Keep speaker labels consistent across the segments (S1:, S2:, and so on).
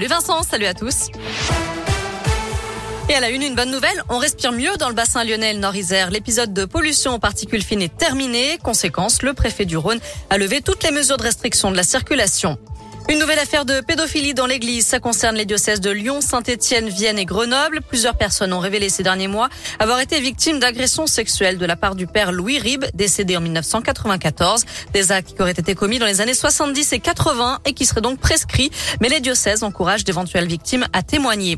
S1: Salut Vincent, salut à tous. Et à la une, une bonne nouvelle, on respire mieux dans le bassin lyonnais Nord-Isère. L'épisode de pollution aux particules fines est terminé. Conséquence, le préfet du Rhône a levé toutes les mesures de restriction de la circulation. Une nouvelle affaire de pédophilie dans l'église. Ça concerne les diocèses de Lyon, Saint-Étienne, Vienne et Grenoble. Plusieurs personnes ont révélé ces derniers mois avoir été victimes d'agressions sexuelles de la part du père Louis Ribes, décédé en 1994. Des actes qui auraient été commis dans les années 70 et 80 et qui seraient donc prescrits. Mais les diocèses encouragent d'éventuelles victimes à témoigner.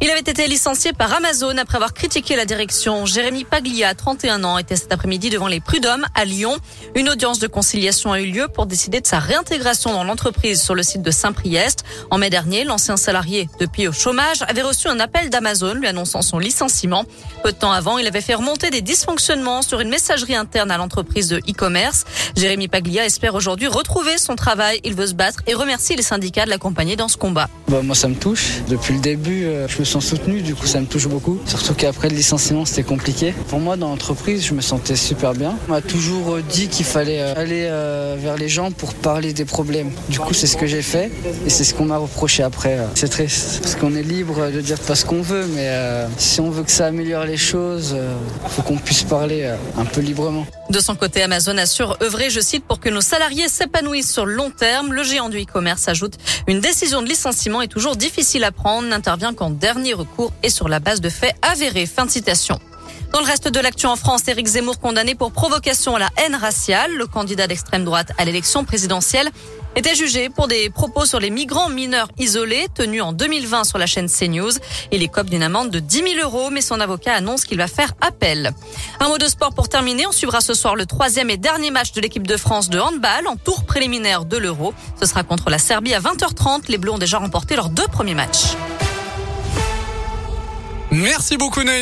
S1: Il avait été licencié par Amazon après avoir critiqué la direction. Jérémy Paglia, 31 ans, était cet après-midi devant les prud'hommes à Lyon. Une audience de conciliation a eu lieu pour décider de sa réintégration dans l'entreprise sur le de Saint-Priest. En mai dernier, l'ancien salarié, depuis au chômage, avait reçu un appel d'Amazon lui annonçant son licenciement. Peu de temps avant, il avait fait remonter des dysfonctionnements sur une messagerie interne à l'entreprise de e-commerce. Jérémy Paglia espère aujourd'hui retrouver son travail. Il veut se battre et remercie les syndicats de l'accompagner dans ce combat.
S2: Bah, moi, ça me touche. Depuis le début, euh, je me sens soutenu. Du coup, ça me touche beaucoup. Surtout qu'après le licenciement, c'était compliqué. Pour moi, dans l'entreprise, je me sentais super bien. On m'a toujours euh, dit qu'il fallait euh, aller vers les gens pour parler des problèmes. Du coup, c'est ce que j'ai fait et c'est ce qu'on m'a reproché après. C'est triste parce qu'on est libre de dire pas ce qu'on veut, mais si on veut que ça améliore les choses, il faut qu'on puisse parler un peu librement.
S1: De son côté, Amazon assure œuvrer, je cite, pour que nos salariés s'épanouissent sur le long terme. Le géant du e-commerce ajoute une décision de licenciement est toujours difficile à prendre, n'intervient qu'en dernier recours et sur la base de faits avérés. Fin de citation. Dans le reste de l'actu en France, Éric Zemmour condamné pour provocation à la haine raciale. Le candidat d'extrême droite à l'élection présidentielle était jugé pour des propos sur les migrants mineurs isolés tenus en 2020 sur la chaîne CNews. Il écope d'une amende de 10 000 euros, mais son avocat annonce qu'il va faire appel. Un mot de sport pour terminer. On suivra ce soir le troisième et dernier match de l'équipe de France de handball en tour préliminaire de l'Euro. Ce sera contre la Serbie à 20h30. Les Bleus ont déjà remporté leurs deux premiers matchs.
S3: Merci beaucoup,